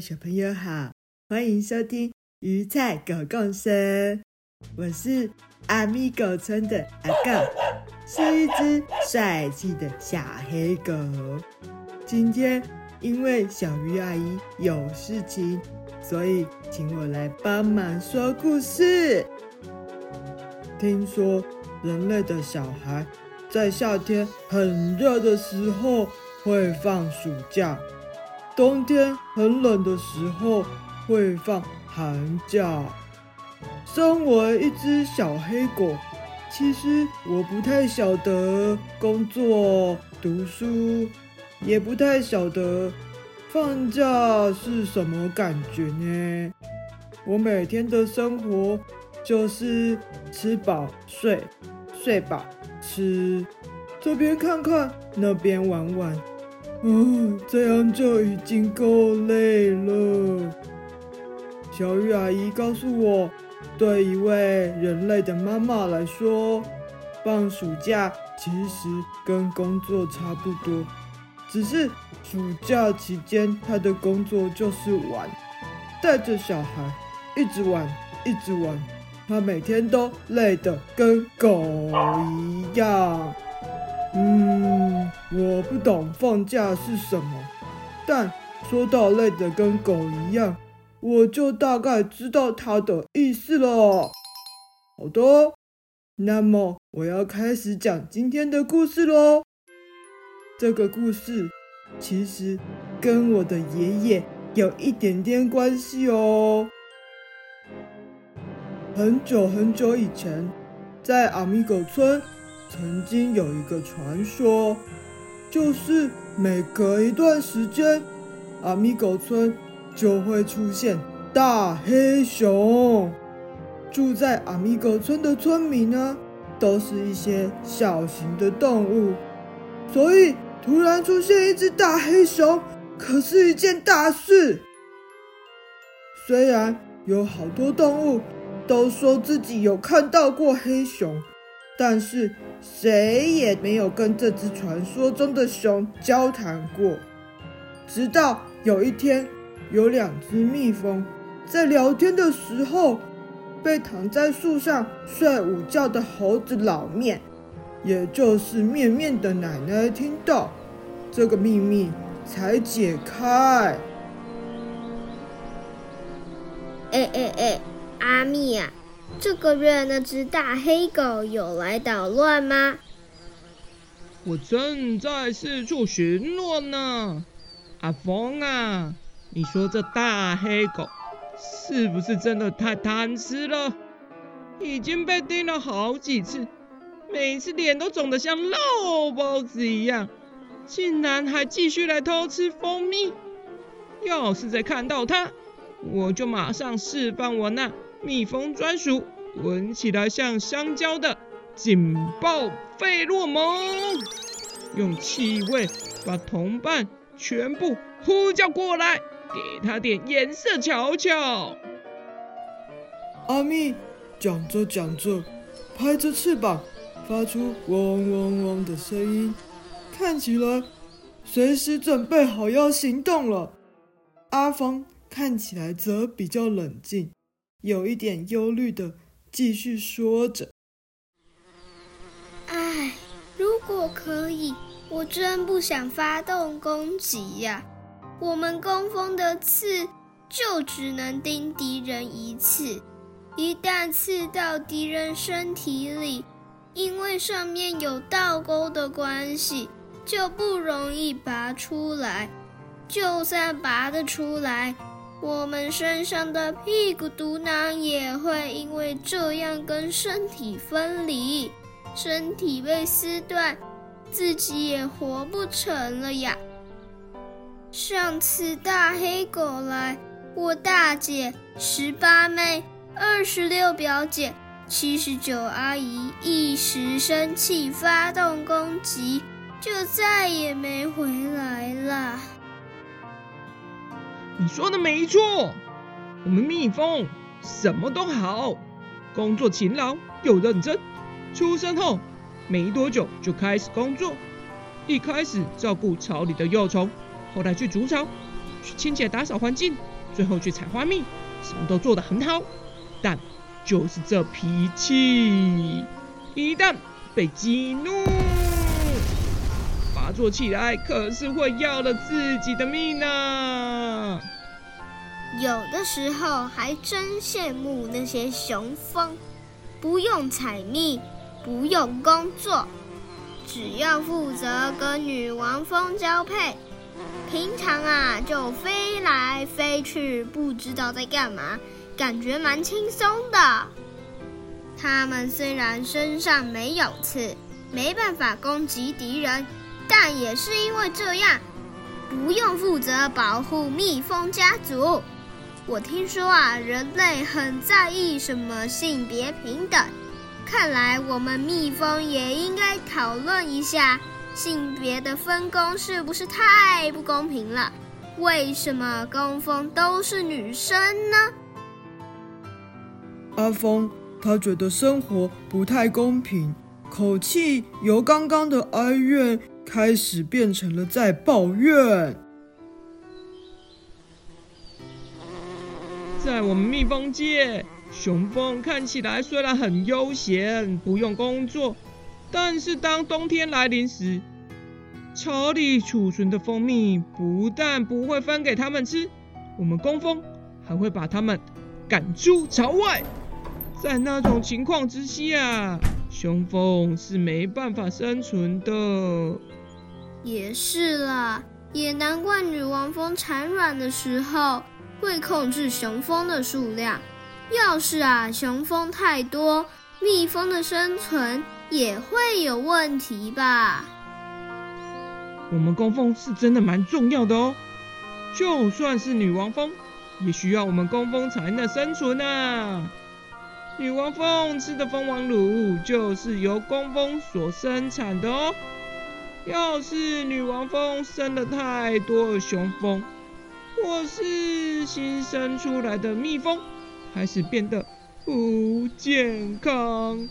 小朋友好，欢迎收听《鱼菜狗共生》，我是阿咪狗村的阿狗，是一只帅气的小黑狗。今天因为小鱼阿姨有事情，所以请我来帮忙说故事。听说人类的小孩在夏天很热的时候会放暑假。冬天很冷的时候会放寒假。身为一只小黑狗，其实我不太晓得工作、读书，也不太晓得放假是什么感觉呢。我每天的生活就是吃饱睡，睡饱吃，这边看看，那边玩玩。嗯，这样就已经够累了。小玉阿姨告诉我，对一位人类的妈妈来说，放暑假其实跟工作差不多，只是暑假期间她的工作就是玩，带着小孩一直玩，一直玩，她每天都累得跟狗一样。嗯，我不懂放假是什么，但说到累得跟狗一样，我就大概知道它的意思了。好的，那么我要开始讲今天的故事喽。这个故事其实跟我的爷爷有一点点关系哦。很久很久以前，在阿米狗村。曾经有一个传说，就是每隔一段时间，阿米狗村就会出现大黑熊。住在阿米狗村的村民呢，都是一些小型的动物，所以突然出现一只大黑熊，可是一件大事。虽然有好多动物都说自己有看到过黑熊。但是谁也没有跟这只传说中的熊交谈过。直到有一天，有两只蜜蜂在聊天的时候，被躺在树上睡午觉的猴子老面，也就是面面的奶奶听到，这个秘密才解开。哎哎哎，阿咪呀！这个月那只大黑狗有来捣乱吗？我正在四处巡逻呢。阿峰啊，你说这大黑狗是不是真的太贪吃了？已经被叮了好几次，每次脸都肿得像肉包子一样，竟然还继续来偷吃蜂蜜。要是再看到它，我就马上释放我那。蜜蜂专属，闻起来像香蕉的警报费洛蒙，用气味把同伴全部呼叫过来，给他点颜色瞧瞧。阿咪讲着讲着，拍着翅膀，发出嗡嗡嗡的声音，看起来随时准备好要行动了。阿峰看起来则比较冷静。有一点忧虑的继续说着：“哎，如果可以，我真不想发动攻击呀。我们工蜂的刺就只能叮敌人一次，一旦刺到敌人身体里，因为上面有倒钩的关系，就不容易拔出来。就算拔得出来。”我们身上的屁股毒囊也会因为这样跟身体分离，身体被撕断，自己也活不成了呀。上次大黑狗来，我大姐、十八妹、二十六表姐、七十九阿姨一时生气发动攻击，就再也没回来了。你说的没错，我们蜜蜂什么都好，工作勤劳又认真。出生后没多久就开始工作，一开始照顾巢里的幼虫，后来去筑巢，去清洁打扫环境，最后去采花蜜，什么都做得很好。但就是这脾气，一旦被激怒，做起来可是会要了自己的命呢。有的时候还真羡慕那些雄蜂，不用采蜜。不用工作，只要负责跟女王蜂交配，平常啊就飞来飞去，不知道在干嘛，感觉蛮轻松的。它们虽然身上没有刺，没办法攻击敌人，但也是因为这样，不用负责保护蜜蜂家族。我听说啊，人类很在意什么性别平等。看来我们蜜蜂也应该讨论一下性别的分工是不是太不公平了？为什么工蜂都是女生呢？阿峰他觉得生活不太公平，口气由刚刚的哀怨开始变成了在抱怨。在我们蜜蜂界。雄蜂看起来虽然很悠闲，不用工作，但是当冬天来临时，巢里储存的蜂蜜不但不会分给他们吃，我们工蜂还会把他们赶出巢外。在那种情况之下，雄蜂是没办法生存的。也是啦，也难怪女王蜂产卵的时候会控制雄蜂的数量。要是啊，雄蜂太多，蜜蜂的生存也会有问题吧？我们工蜂是真的蛮重要的哦，就算是女王蜂，也需要我们工蜂才能生存啊。女王蜂吃的蜂王乳就是由工蜂所生产的哦。要是女王蜂生了太多雄蜂，或是新生出来的蜜蜂，开始变得不健康，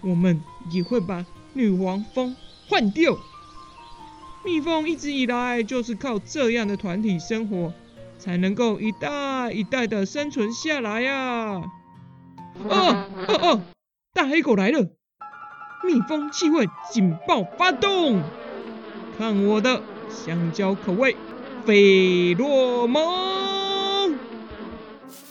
我们也会把女王蜂换掉。蜜蜂一直以来就是靠这样的团体生活，才能够一代一代的生存下来呀、啊。哦哦哦！大黑狗来了，蜜蜂气味警报发动，看我的香蕉口味费洛蒙。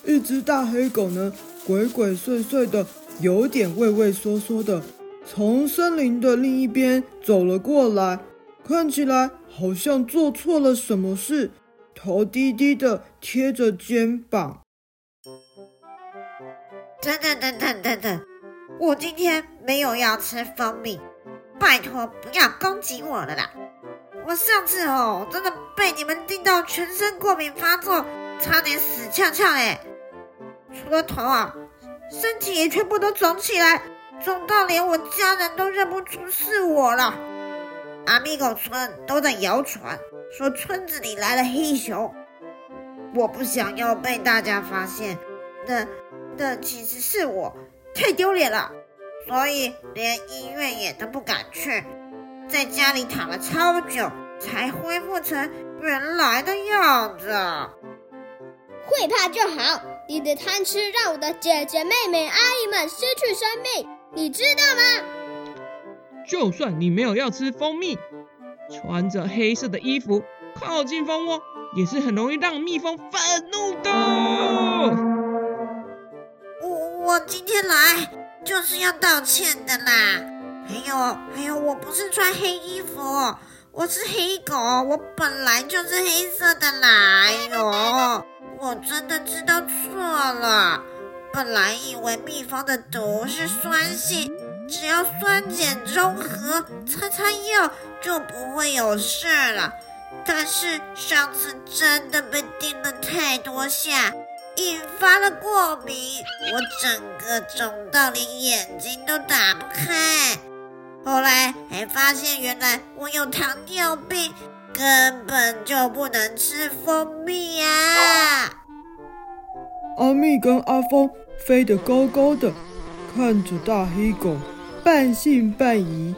一只大黑狗呢，鬼鬼祟祟的，有点畏畏缩缩的，从森林的另一边走了过来，看起来好像做错了什么事，头低低的贴着肩膀。等等等等等等，我今天没有要吃蜂蜜，拜托不要攻击我了啦！我上次哦，真的被你们叮到全身过敏发作，差点死翘翘哎。除了头啊，身体也全部都肿起来，肿到连我家人都认不出是我了。阿米狗村都在谣传说村子里来了黑熊，我不想要被大家发现，那但其实是我，太丢脸了，所以连医院也都不敢去，在家里躺了超久，才恢复成原来的样子。会怕就好。你的贪吃让我的姐姐、妹妹、阿姨们失去生命，你知道吗？就算你没有要吃蜂蜜，穿着黑色的衣服靠近蜂窝，也是很容易让蜜蜂愤怒的。今天来就是要道歉的啦。还有还有，我不是穿黑衣服，我是黑狗，我本来就是黑色的啦。哎呦。我真的知道错了，本来以为蜜蜂的毒是酸性，只要酸碱中和，擦擦药就不会有事了。但是上次真的被叮了太多下，引发了过敏，我整个肿到连眼睛都打不开。后来还发现，原来我有糖尿病，根本就不能吃蜂蜜啊！阿密跟阿峰飞得高高的，看着大黑狗，半信半疑。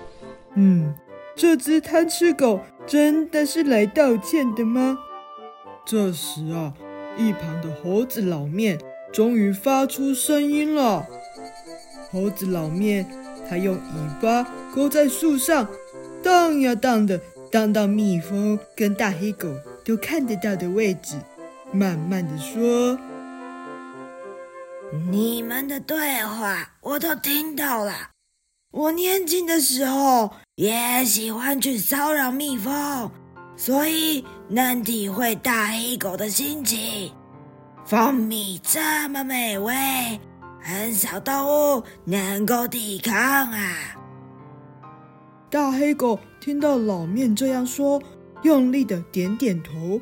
嗯，这只贪吃狗真的是来道歉的吗？这时啊，一旁的猴子老面终于发出声音了。猴子老面，他用尾巴勾在树上，荡呀荡的，荡到蜜蜂跟大黑狗都看得到的位置，慢慢的说：“你们的对话我都听到了。我年轻的时候也喜欢去骚扰蜜蜂，所以能体会大黑狗的心情。蜂蜜这么美味。”很少动物能够抵抗啊！大黑狗听到老面这样说，用力的点点头。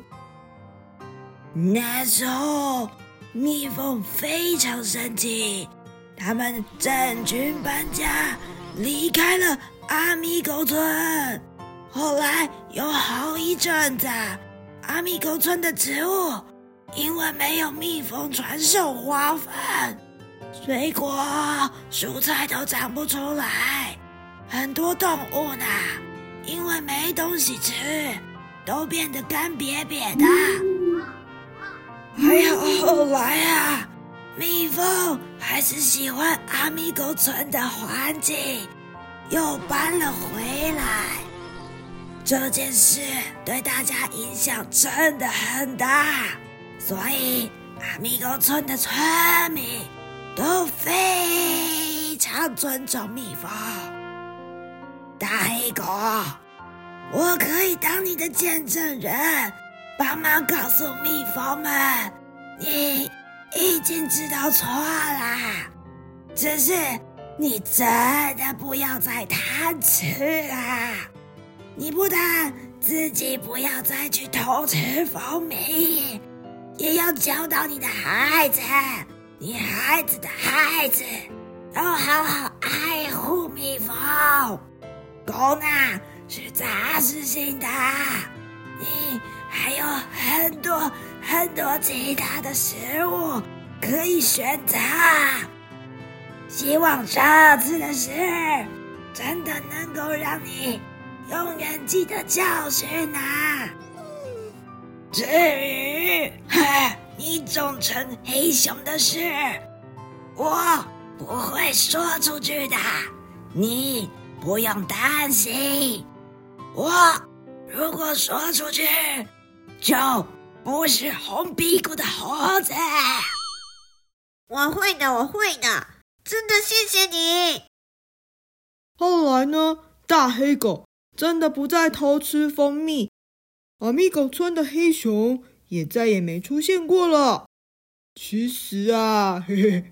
那时候，蜜蜂非常生气，他们整群搬家，离开了阿米狗村。后来有好一阵子，阿米狗村的植物因为没有蜜蜂传授花粉。水果、蔬菜都长不出来，很多动物呢，因为没东西吃，都变得干瘪瘪的。还有后来啊，蜜蜂还是喜欢阿米狗村的环境，又搬了回来。这件事对大家影响真的很大，所以阿密狗村的村民。都非常尊重蜜蜂。大黑狗，我可以当你的见证人，帮忙告诉蜜蜂们，你已经知道错了。只是你真的不要再贪吃啊！你不但自己不要再去偷吃蜂蜜，也要教导你的孩子。你孩子的孩子都好好爱护蜜蜂。狗呢是杂食性的，你还有很多很多其他的食物可以选择。希望这次的事真的能够让你永远记得教训啊！至于，你忠诚黑熊的事，我不会说出去的，你不用担心。我如果说出去，就不是红屁股的猴子。我会的，我会的，真的谢谢你。后来呢？大黑狗真的不再偷吃蜂蜜，阿密狗村的黑熊。也再也没出现过了。其实啊，嘿嘿，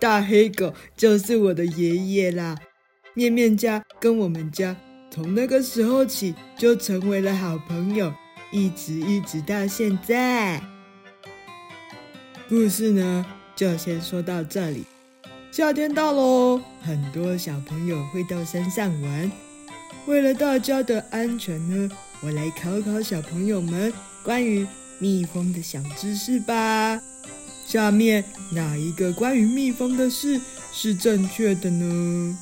大黑狗就是我的爷爷啦。面面家跟我们家从那个时候起就成为了好朋友，一直一直到现在。故事呢，就先说到这里。夏天到喽，很多小朋友会到山上玩。为了大家的安全呢，我来考考小朋友们关于。蜜蜂的小知识吧。下面哪一个关于蜜蜂的事是正确的呢？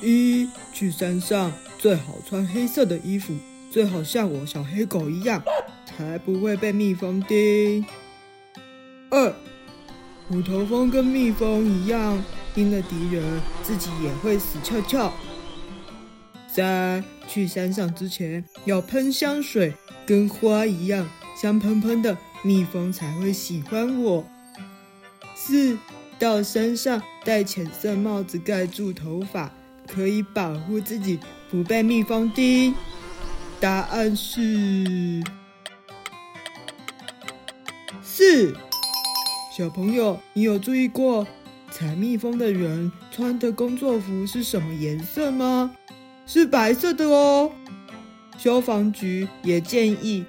一，去山上最好穿黑色的衣服，最好像我小黑狗一样，才不会被蜜蜂叮。二，虎头蜂跟蜜蜂一样，叮了敌人，自己也会死翘翘。三，去山上之前要喷香水。跟花一样香喷喷的，蜜蜂才会喜欢我。四，到山上戴浅色帽子盖住头发，可以保护自己不被蜜蜂叮。答案是四。小朋友，你有注意过采蜜蜂的人穿的工作服是什么颜色吗？是白色的哦。消防局也建议，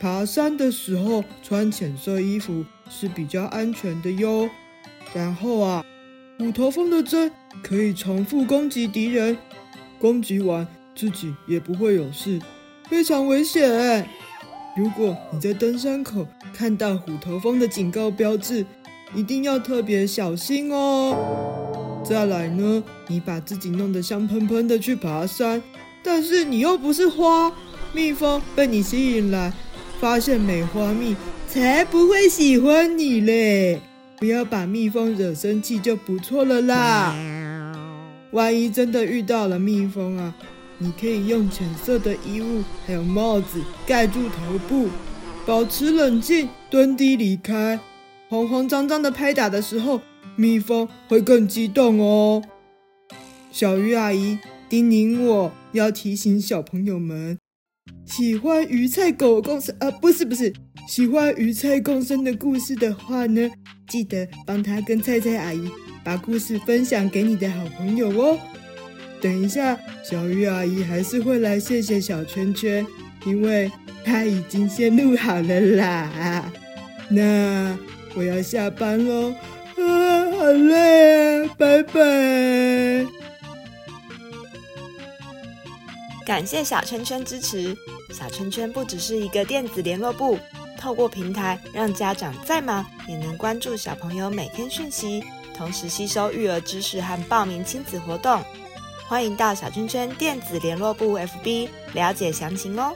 爬山的时候穿浅色衣服是比较安全的哟。然后啊，虎头蜂的针可以重复攻击敌人，攻击完自己也不会有事，非常危险。如果你在登山口看到虎头蜂的警告标志，一定要特别小心哦。再来呢，你把自己弄得香喷喷的去爬山，但是你又不是花，蜜蜂被你吸引来，发现美花蜜才不会喜欢你嘞。不要把蜜蜂惹生气就不错了啦。万一真的遇到了蜜蜂啊！你可以用浅色的衣物，还有帽子盖住头部，保持冷静，蹲低离开。慌慌张张的拍打的时候，蜜蜂会更激动哦。小鱼阿姨叮咛我要提醒小朋友们，喜欢鱼菜狗共生啊，不是不是，喜欢鱼菜共生的故事的话呢，记得帮他跟菜菜阿姨把故事分享给你的好朋友哦。等一下，小鱼阿姨还是会来谢谢小圈圈，因为她已经先录好了啦。那我要下班喽，啊，好累啊，拜拜。感谢小圈圈支持，小圈圈不只是一个电子联络簿，透过平台让家长再忙也能关注小朋友每天讯息，同时吸收育儿知识和报名亲子活动。欢迎到小圈圈电子联络簿 FB 了解详情哦。